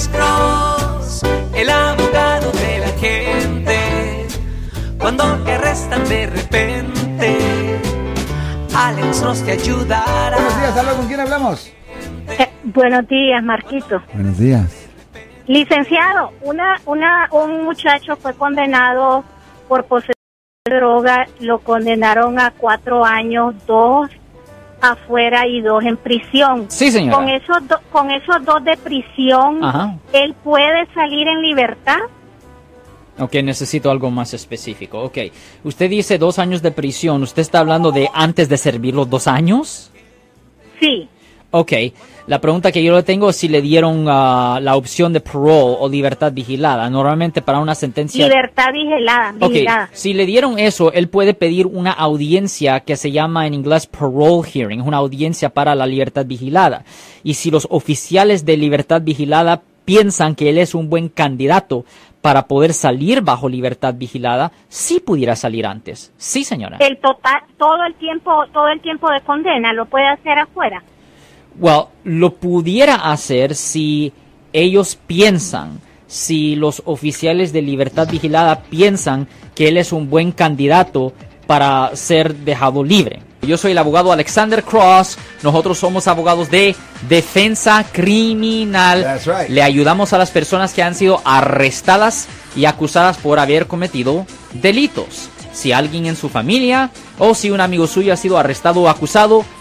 Alex Cross, el abogado de la gente. Cuando te arrestan de repente, Alex Cross te ayudará. Buenos días, ¿aló? ¿Con quién hablamos? Eh, buenos días, Marquito. Buenos días. Licenciado, una, una, un muchacho fue condenado por posesión de droga, lo condenaron a cuatro años, dos afuera y dos en prisión. Sí, señora. Con esos, do- con esos dos de prisión, Ajá. él puede salir en libertad. Ok, necesito algo más específico. Ok, usted dice dos años de prisión. ¿Usted está hablando de antes de servir los dos años? Sí, Ok, la pregunta que yo le tengo es si le dieron ah, la opción de parole o libertad vigilada. Normalmente para una sentencia... libertad vigilada, vigilada. si le dieron eso, él puede pedir una audiencia que se llama en inglés parole hearing, una audiencia para la libertad vigilada. Y si los oficiales de libertad vigilada piensan que él es un buen candidato para poder salir bajo libertad vigilada, sí pudiera salir antes. Sí, señora. El total, todo el tiempo, todo el tiempo de condena lo puede hacer afuera. Well, lo pudiera hacer si ellos piensan, si los oficiales de libertad vigilada piensan que él es un buen candidato para ser dejado libre. Yo soy el abogado Alexander Cross. Nosotros somos abogados de defensa criminal. That's right. Le ayudamos a las personas que han sido arrestadas y acusadas por haber cometido delitos. Si alguien en su familia o si un amigo suyo ha sido arrestado o acusado,